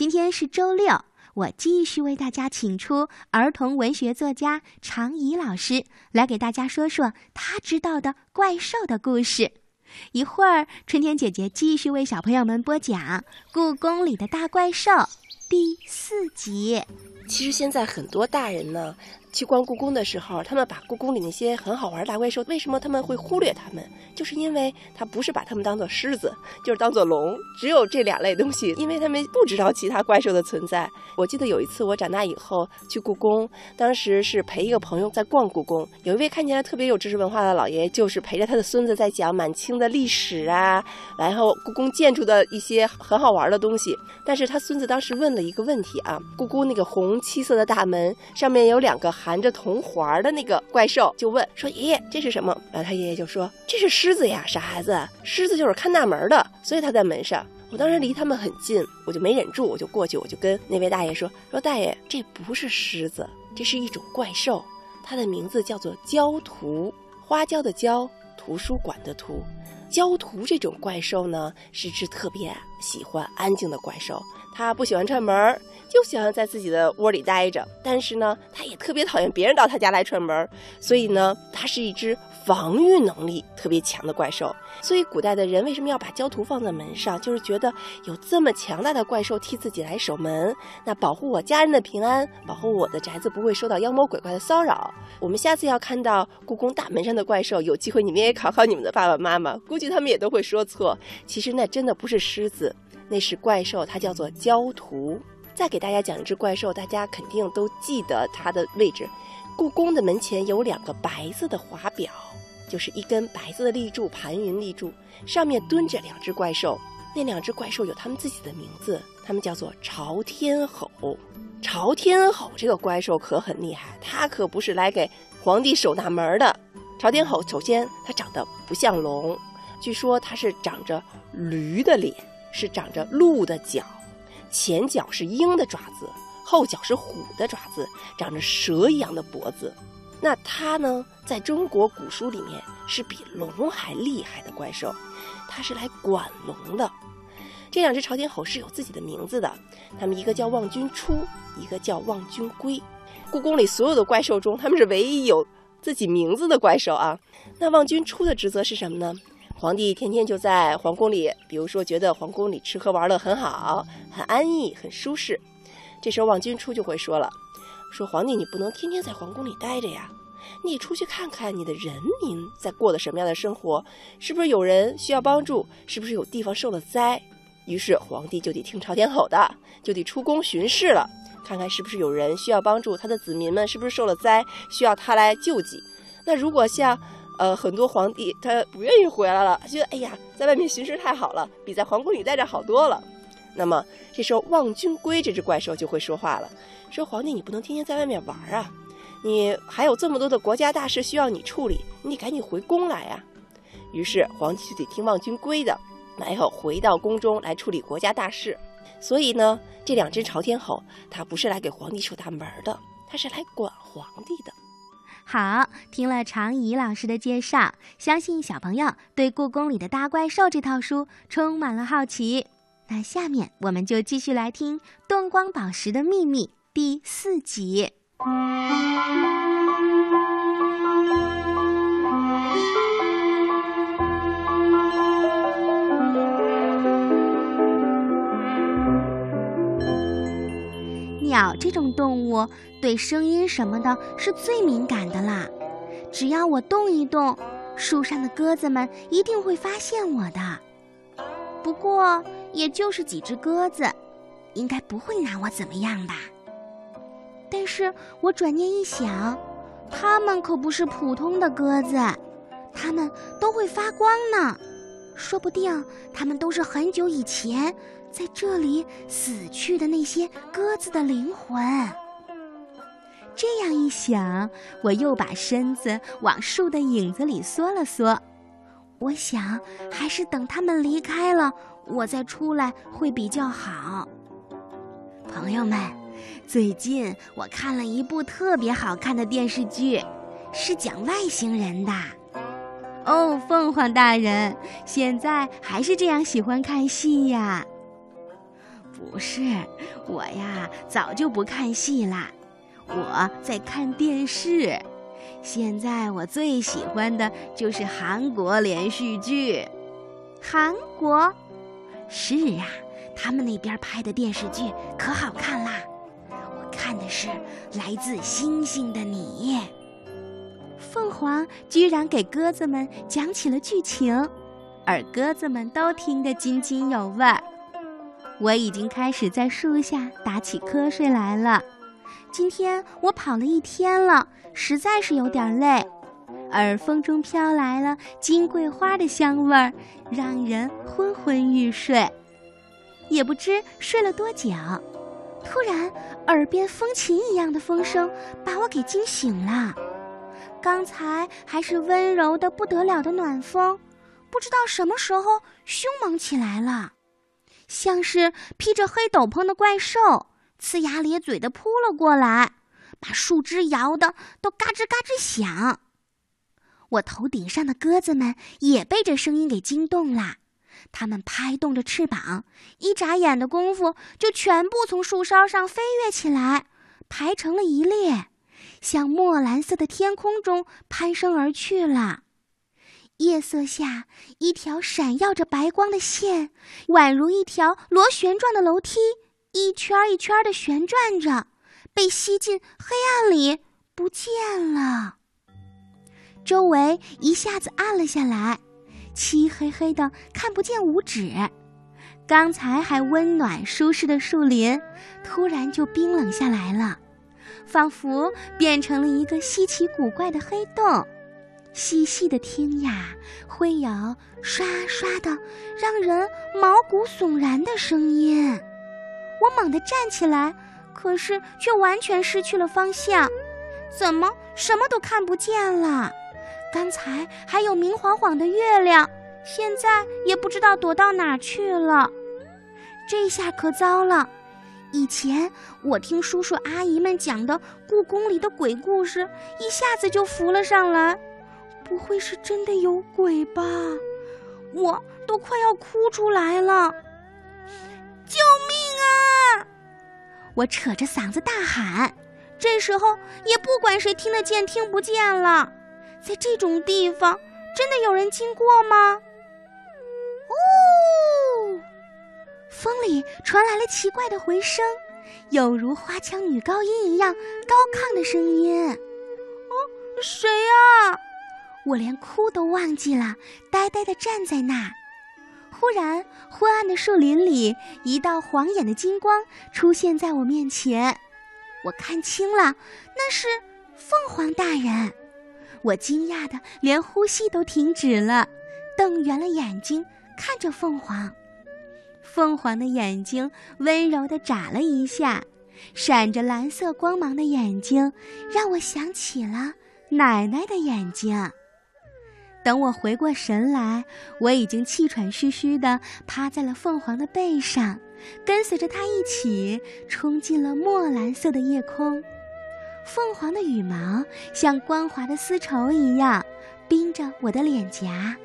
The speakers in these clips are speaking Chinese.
今天是周六，我继续为大家请出儿童文学作家常怡老师，来给大家说说他知道的怪兽的故事。一会儿，春天姐姐继续为小朋友们播讲《故宫里的大怪兽》第四集。其实现在很多大人呢。去逛故宫的时候，他们把故宫里那些很好玩的大怪兽，为什么他们会忽略他们？就是因为他不是把他们当做狮子，就是当做龙，只有这两类东西，因为他们不知道其他怪兽的存在。我记得有一次我长大以后去故宫，当时是陪一个朋友在逛故宫，有一位看起来特别有知识文化的老爷爷，就是陪着他的孙子在讲满清的历史啊，然后故宫建筑的一些很好玩的东西。但是他孙子当时问了一个问题啊，故宫那个红漆色的大门上面有两个。含着铜环的那个怪兽就问说：“爷爷，这是什么？”然后他爷爷就说：“这是狮子呀，傻孩子，狮子就是看大门的，所以它在门上。”我当时离他们很近，我就没忍住，我就过去，我就跟那位大爷说：“说大爷，这不是狮子，这是一种怪兽，它的名字叫做焦图，花椒的椒，图书馆的图。焦图这种怪兽呢，是只特别喜欢安静的怪兽，它不喜欢串门。”就喜欢在自己的窝里待着，但是呢，它也特别讨厌别人到它家来串门所以呢，它是一只防御能力特别强的怪兽。所以古代的人为什么要把焦图放在门上？就是觉得有这么强大的怪兽替自己来守门，那保护我家人的平安，保护我的宅子不会受到妖魔鬼怪的骚扰。我们下次要看到故宫大门上的怪兽，有机会你们也考考你们的爸爸妈妈，估计他们也都会说错。其实那真的不是狮子，那是怪兽，它叫做焦图。再给大家讲一只怪兽，大家肯定都记得它的位置。故宫的门前有两个白色的华表，就是一根白色的立柱，盘云立柱，上面蹲着两只怪兽。那两只怪兽有他们自己的名字，他们叫做朝天吼。朝天吼这个怪兽可很厉害，它可不是来给皇帝守大门的。朝天吼首先它长得不像龙，据说它是长着驴的脸，是长着鹿的角。前脚是鹰的爪子，后脚是虎的爪子，长着蛇一样的脖子。那它呢，在中国古书里面是比龙还厉害的怪兽，它是来管龙的。这两只朝天吼是有自己的名字的，它们一个叫望君出，一个叫望君归。故宫里所有的怪兽中，它们是唯一有自己名字的怪兽啊。那望君出的职责是什么呢？皇帝天天就在皇宫里，比如说觉得皇宫里吃喝玩乐很好，很安逸，很舒适。这时候望君出就会说了：“说皇帝你不能天天在皇宫里待着呀，你出去看看你的人民在过的什么样的生活，是不是有人需要帮助，是不是有地方受了灾？于是皇帝就得听朝天吼的，就得出宫巡视了，看看是不是有人需要帮助，他的子民们是不是受了灾，需要他来救济。那如果像……呃，很多皇帝他不愿意回来了，觉得哎呀，在外面巡视太好了，比在皇宫里待着好多了。那么这时候望君归这只怪兽就会说话了，说皇帝你不能天天在外面玩啊，你还有这么多的国家大事需要你处理，你得赶紧回宫来呀。于是皇帝就得听望君归的，然后回到宫中来处理国家大事。所以呢，这两只朝天吼，它不是来给皇帝守大门的，它是来管皇帝的。好，听了常怡老师的介绍，相信小朋友对《故宫里的大怪兽》这套书充满了好奇。那下面我们就继续来听《动光宝石的秘密》第四集。鸟这种动物对声音什么的是最敏感的啦，只要我动一动，树上的鸽子们一定会发现我的。不过也就是几只鸽子，应该不会拿我怎么样吧？但是我转念一想，它们可不是普通的鸽子，它们都会发光呢，说不定它们都是很久以前。在这里死去的那些鸽子的灵魂。这样一想，我又把身子往树的影子里缩了缩。我想，还是等他们离开了，我再出来会比较好。朋友们，最近我看了一部特别好看的电视剧，是讲外星人的。哦，凤凰大人，现在还是这样喜欢看戏呀？不是，我呀早就不看戏啦，我在看电视。现在我最喜欢的就是韩国连续剧。韩国？是啊，他们那边拍的电视剧可好看啦。我看的是《来自星星的你》。凤凰居然给鸽子们讲起了剧情，而鸽子们都听得津津有味儿。我已经开始在树下打起瞌睡来了。今天我跑了一天了，实在是有点累。而风中飘来了金桂花的香味儿，让人昏昏欲睡。也不知睡了多久，突然耳边风琴一样的风声把我给惊醒了。刚才还是温柔的不得了的暖风，不知道什么时候凶猛起来了，像是披着黑斗篷的怪兽。呲牙咧嘴的扑了过来，把树枝摇得都嘎吱嘎吱响。我头顶上的鸽子们也被这声音给惊动了，它们拍动着翅膀，一眨眼的功夫就全部从树梢上飞跃起来，排成了一列，向墨蓝色的天空中攀升而去了。夜色下，一条闪耀着白光的线，宛如一条螺旋状的楼梯。一圈一圈的旋转着，被吸进黑暗里不见了。周围一下子暗了下来，漆黑黑的，看不见五指。刚才还温暖舒适的树林，突然就冰冷下来了，仿佛变成了一个稀奇古怪的黑洞。细细的听呀，会有刷刷的，让人毛骨悚然的声音。我猛地站起来，可是却完全失去了方向，怎么什么都看不见了？刚才还有明晃晃的月亮，现在也不知道躲到哪去了。这下可糟了！以前我听叔叔阿姨们讲的故宫里的鬼故事，一下子就浮了上来。不会是真的有鬼吧？我都快要哭出来了！救命！啊！我扯着嗓子大喊，这时候也不管谁听得见听不见了。在这种地方，真的有人经过吗？呜！风里传来了奇怪的回声，有如花腔女高音一样高亢的声音。哦，谁呀？我连哭都忘记了，呆呆地站在那儿。忽然，昏暗的树林里，一道晃眼的金光出现在我面前。我看清了，那是凤凰大人。我惊讶的连呼吸都停止了，瞪圆了眼睛看着凤凰。凤凰的眼睛温柔的眨了一下，闪着蓝色光芒的眼睛，让我想起了奶奶的眼睛。等我回过神来，我已经气喘吁吁的趴在了凤凰的背上，跟随着它一起冲进了墨蓝色的夜空。凤凰的羽毛像光滑的丝绸一样，冰着我的脸颊。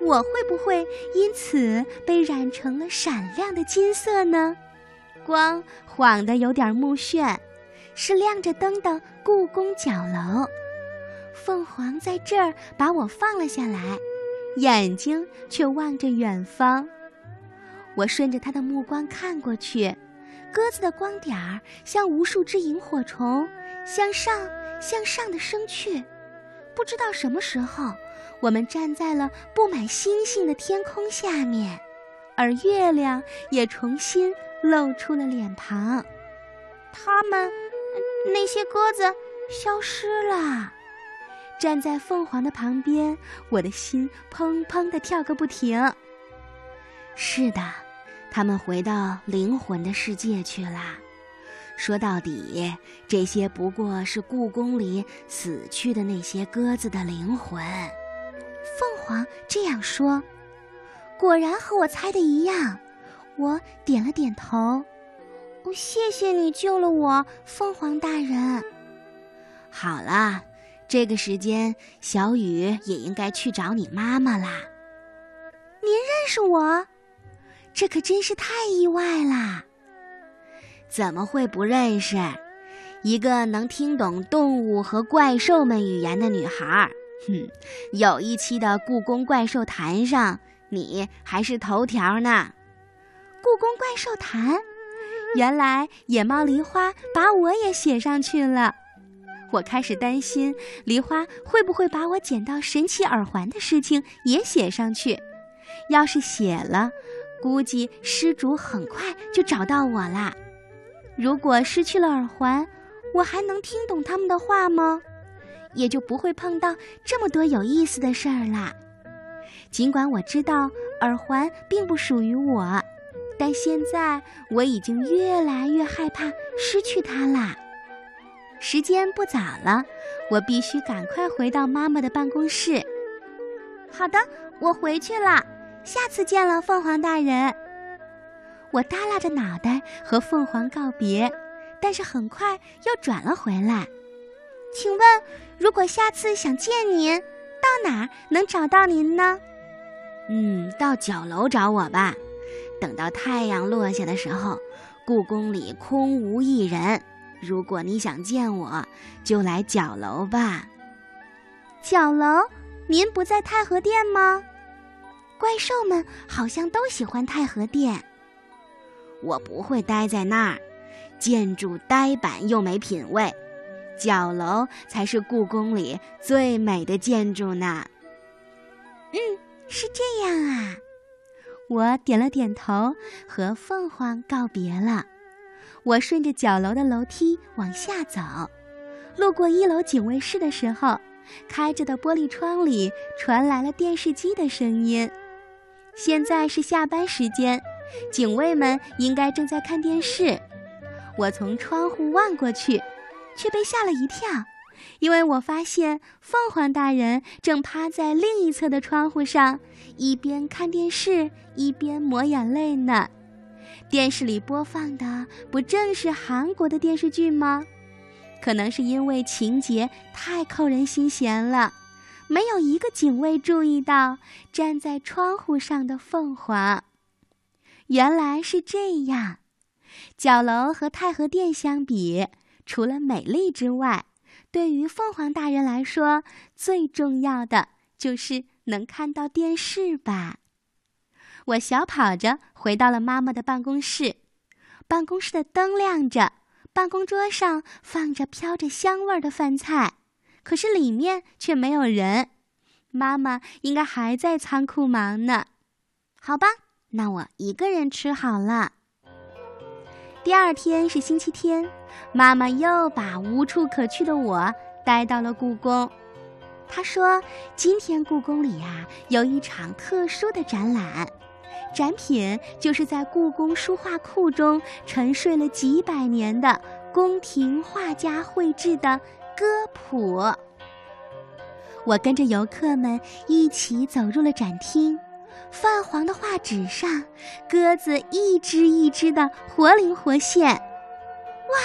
我会不会因此被染成了闪亮的金色呢？光晃得有点目眩，是亮着灯的故宫角楼。凤凰在这儿把我放了下来，眼睛却望着远方。我顺着它的目光看过去，鸽子的光点儿像无数只萤火虫，向上向上的升去。不知道什么时候，我们站在了布满星星的天空下面，而月亮也重新露出了脸庞。它们，那些鸽子，消失了。站在凤凰的旁边，我的心砰砰地跳个不停。是的，他们回到灵魂的世界去了。说到底，这些不过是故宫里死去的那些鸽子的灵魂。凤凰这样说，果然和我猜的一样。我点了点头。谢谢你救了我，凤凰大人。好了。这个时间，小雨也应该去找你妈妈啦。您认识我？这可真是太意外啦！怎么会不认识？一个能听懂动物和怪兽们语言的女孩。哼，有一期的《故宫怪兽坛》上，你还是头条呢。故宫怪兽坛，原来野猫梨花把我也写上去了。我开始担心梨花会不会把我捡到神奇耳环的事情也写上去。要是写了，估计失主很快就找到我啦。如果失去了耳环，我还能听懂他们的话吗？也就不会碰到这么多有意思的事儿啦。尽管我知道耳环并不属于我，但现在我已经越来越害怕失去它啦。时间不早了，我必须赶快回到妈妈的办公室。好的，我回去了，下次见了，凤凰大人。我耷拉着脑袋和凤凰告别，但是很快又转了回来。请问，如果下次想见您，到哪儿能找到您呢？嗯，到角楼找我吧。等到太阳落下的时候，故宫里空无一人。如果你想见我，就来角楼吧。角楼，您不在太和殿吗？怪兽们好像都喜欢太和殿。我不会待在那儿，建筑呆板又没品位。角楼才是故宫里最美的建筑呢。嗯，是这样啊。我点了点头，和凤凰告别了。我顺着角楼的楼梯往下走，路过一楼警卫室的时候，开着的玻璃窗里传来了电视机的声音。现在是下班时间，警卫们应该正在看电视。我从窗户望过去，却被吓了一跳，因为我发现凤凰大人正趴在另一侧的窗户上，一边看电视一边抹眼泪呢。电视里播放的不正是韩国的电视剧吗？可能是因为情节太扣人心弦了，没有一个警卫注意到站在窗户上的凤凰。原来是这样，角楼和太和殿相比，除了美丽之外，对于凤凰大人来说，最重要的就是能看到电视吧。我小跑着回到了妈妈的办公室，办公室的灯亮着，办公桌上放着飘着香味儿的饭菜，可是里面却没有人。妈妈应该还在仓库忙呢。好吧，那我一个人吃好了。第二天是星期天，妈妈又把无处可去的我带到了故宫。她说：“今天故宫里呀，有一场特殊的展览。”展品就是在故宫书画库中沉睡了几百年的宫廷画家绘制的歌谱。我跟着游客们一起走入了展厅，泛黄的画纸上，鸽子一只一只的活灵活现。哇，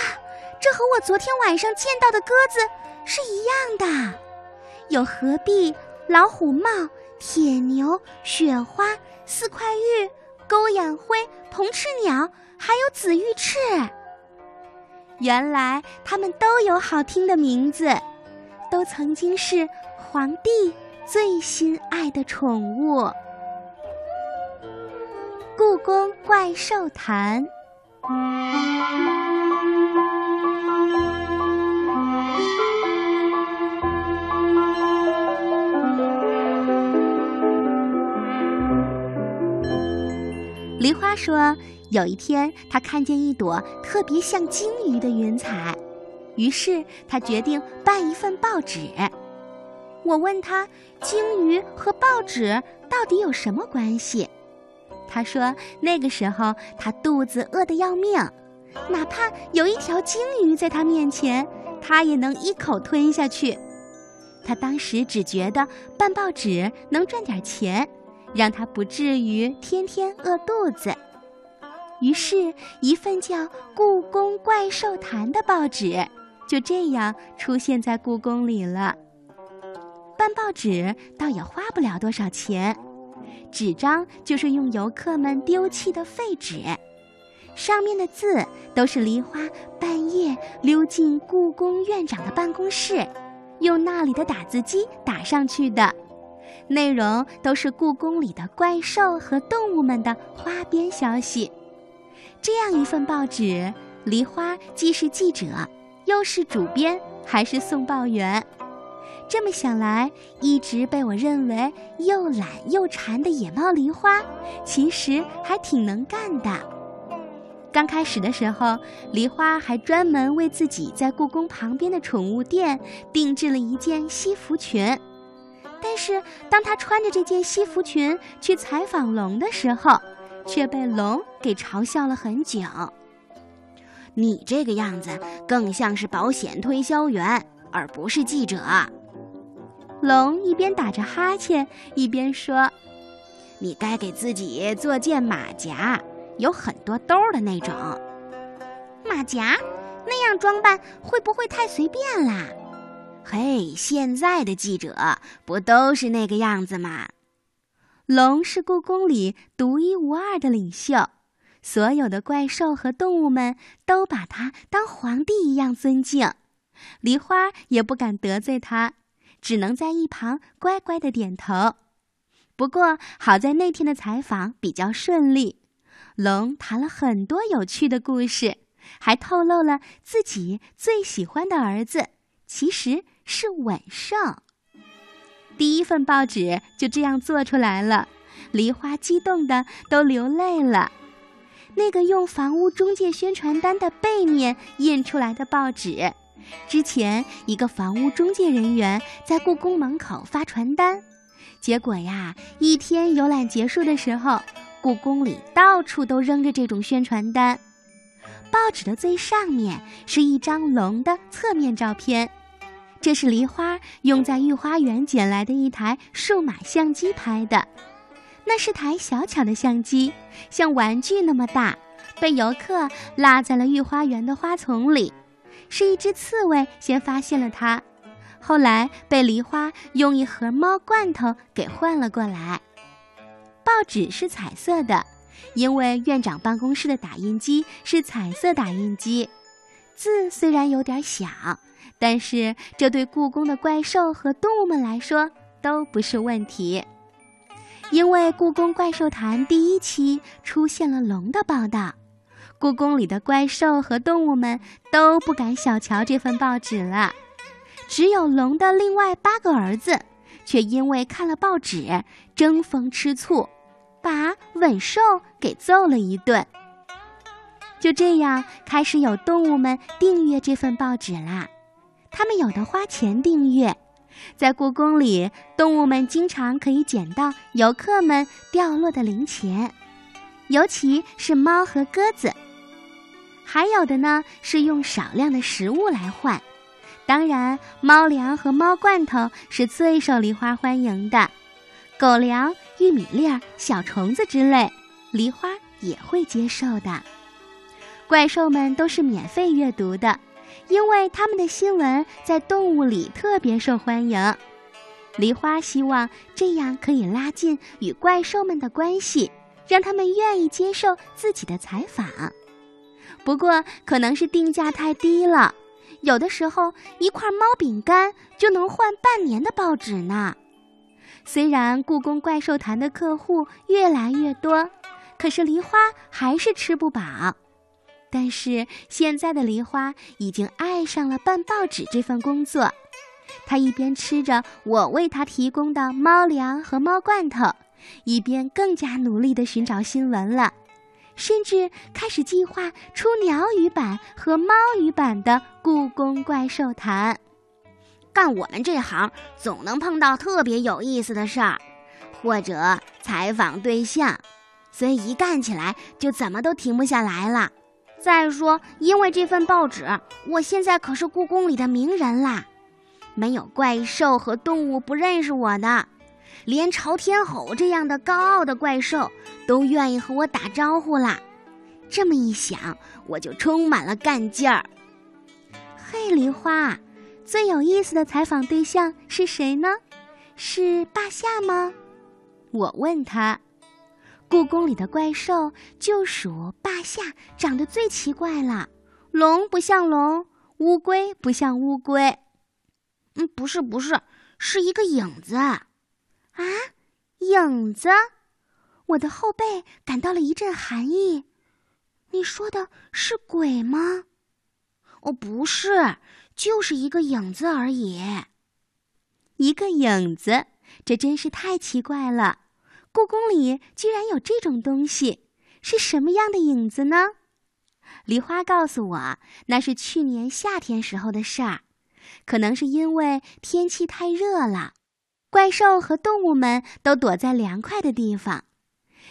这和我昨天晚上见到的鸽子是一样的，有鹤壁、老虎帽。铁牛、雪花、四块玉、钩眼灰、铜翅鸟，还有紫玉翅。原来它们都有好听的名字，都曾经是皇帝最心爱的宠物。故宫怪兽谈。梨花说：“有一天，她看见一朵特别像鲸鱼的云彩，于是她决定办一份报纸。我问她：‘鲸鱼和报纸到底有什么关系？’他说：‘那个时候他肚子饿得要命，哪怕有一条鲸鱼在他面前，他也能一口吞下去。他当时只觉得办报纸能赚点钱。’”让他不至于天天饿肚子。于是，一份叫《故宫怪兽谈》的报纸就这样出现在故宫里了。办报纸倒也花不了多少钱，纸张就是用游客们丢弃的废纸。上面的字都是梨花半夜溜进故宫院长的办公室，用那里的打字机打上去的，内容都是故宫里的怪兽和动物们的花边消息。这样一份报纸，梨花既是记者，又是主编，还是送报员。这么想来，一直被我认为又懒又馋的野猫梨花，其实还挺能干的。刚开始的时候，梨花还专门为自己在故宫旁边的宠物店定制了一件西服裙。但是，当她穿着这件西服裙去采访龙的时候，却被龙给嘲笑了很久。你这个样子更像是保险推销员，而不是记者。龙一边打着哈欠，一边说：“你该给自己做件马甲。”有很多兜的那种马甲，那样装扮会不会太随便啦？嘿，现在的记者不都是那个样子吗？龙是故宫里独一无二的领袖，所有的怪兽和动物们都把他当皇帝一样尊敬。梨花也不敢得罪他，只能在一旁乖乖的点头。不过好在那天的采访比较顺利。龙谈了很多有趣的故事，还透露了自己最喜欢的儿子其实是吻兽。第一份报纸就这样做出来了，梨花激动的都流泪了。那个用房屋中介宣传单的背面印出来的报纸，之前一个房屋中介人员在故宫门口发传单，结果呀，一天游览结束的时候。故宫里到处都扔着这种宣传单，报纸的最上面是一张龙的侧面照片，这是梨花用在御花园捡来的一台数码相机拍的。那是台小巧的相机，像玩具那么大，被游客落在了御花园的花丛里。是一只刺猬先发现了它，后来被梨花用一盒猫罐头给换了过来。报纸是彩色的，因为院长办公室的打印机是彩色打印机。字虽然有点小，但是这对故宫的怪兽和动物们来说都不是问题。因为《故宫怪兽谈》第一期出现了龙的报道，故宫里的怪兽和动物们都不敢小瞧这份报纸了。只有龙的另外八个儿子，却因为看了报纸争风吃醋。把吻兽给揍了一顿。就这样，开始有动物们订阅这份报纸啦。他们有的花钱订阅，在故宫里，动物们经常可以捡到游客们掉落的零钱，尤其是猫和鸽子。还有的呢，是用少量的食物来换。当然，猫粮和猫罐头是最受梨花欢迎的。狗粮、玉米粒儿、小虫子之类，梨花也会接受的。怪兽们都是免费阅读的，因为他们的新闻在动物里特别受欢迎。梨花希望这样可以拉近与怪兽们的关系，让他们愿意接受自己的采访。不过，可能是定价太低了，有的时候一块猫饼干就能换半年的报纸呢。虽然故宫怪兽坛的客户越来越多，可是梨花还是吃不饱。但是现在的梨花已经爱上了办报纸这份工作，他一边吃着我为他提供的猫粮和猫罐头，一边更加努力地寻找新闻了，甚至开始计划出鸟语版和猫语版的故宫怪兽谈。干我们这行，总能碰到特别有意思的事儿，或者采访对象，所以一干起来就怎么都停不下来了。再说，因为这份报纸，我现在可是故宫里的名人啦，没有怪兽和动物不认识我的，连朝天吼这样的高傲的怪兽都愿意和我打招呼啦。这么一想，我就充满了干劲儿。嘿，梨花。最有意思的采访对象是谁呢？是霸下吗？我问他。故宫里的怪兽就属霸下长得最奇怪了，龙不像龙，乌龟不像乌龟。嗯，不是不是，是一个影子。啊，影子！我的后背感到了一阵寒意。你说的是鬼吗？哦，不是，就是一个影子而已。一个影子，这真是太奇怪了。故宫里居然有这种东西，是什么样的影子呢？梨花告诉我，那是去年夏天时候的事儿。可能是因为天气太热了，怪兽和动物们都躲在凉快的地方。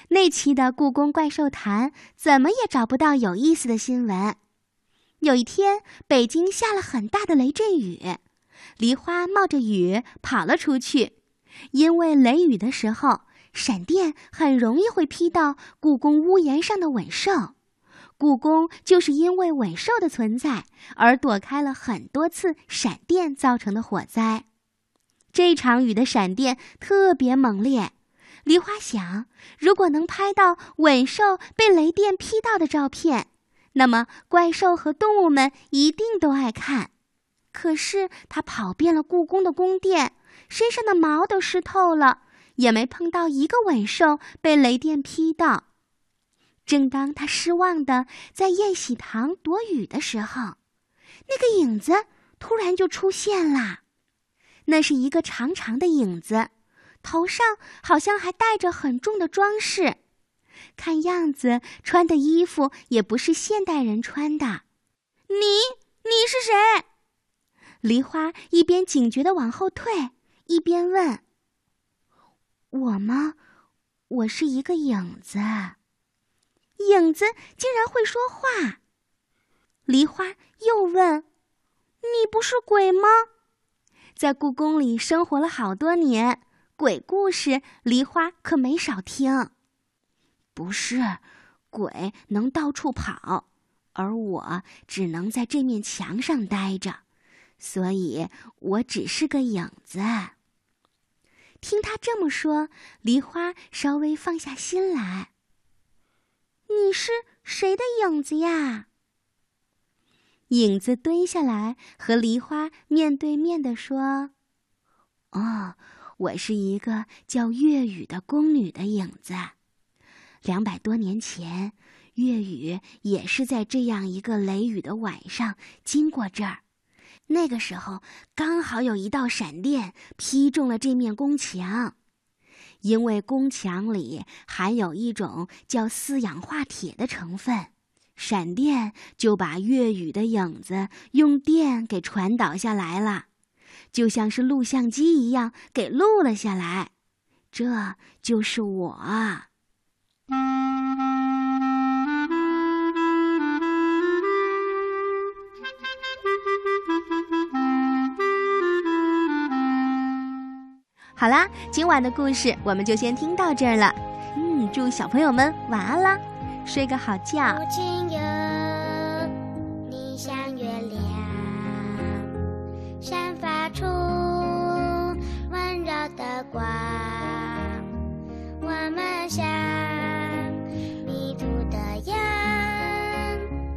那期的《故宫怪兽谈》怎么也找不到有意思的新闻。有一天，北京下了很大的雷阵雨，梨花冒着雨跑了出去，因为雷雨的时候，闪电很容易会劈到故宫屋檐上的吻兽。故宫就是因为尾兽的存在而躲开了很多次闪电造成的火灾。这场雨的闪电特别猛烈，梨花想，如果能拍到尾兽被雷电劈到的照片，那么怪兽和动物们一定都爱看。可是他跑遍了故宫的宫殿，身上的毛都湿透了，也没碰到一个尾兽被雷电劈到。正当他失望的在宴喜堂躲雨的时候，那个影子突然就出现了。那是一个长长的影子，头上好像还戴着很重的装饰，看样子穿的衣服也不是现代人穿的。你你是谁？梨花一边警觉的往后退，一边问：“我吗？我是一个影子。”影子竟然会说话，梨花又问：“你不是鬼吗？”在故宫里生活了好多年，鬼故事梨花可没少听。不是，鬼能到处跑，而我只能在这面墙上待着，所以我只是个影子。听他这么说，梨花稍微放下心来。你是谁的影子呀？影子蹲下来，和梨花面对面的说：“哦，我是一个叫月雨的宫女的影子。两百多年前，月雨也是在这样一个雷雨的晚上经过这儿。那个时候，刚好有一道闪电劈中了这面宫墙。”因为宫墙里含有一种叫四氧化铁的成分，闪电就把月雨的影子用电给传导下来了，就像是录像机一样给录了下来。这就是我。好啦，今晚的故事我们就先听到这儿了。嗯，祝小朋友们晚安啦，睡个好觉。亲，你像月亮，散发出。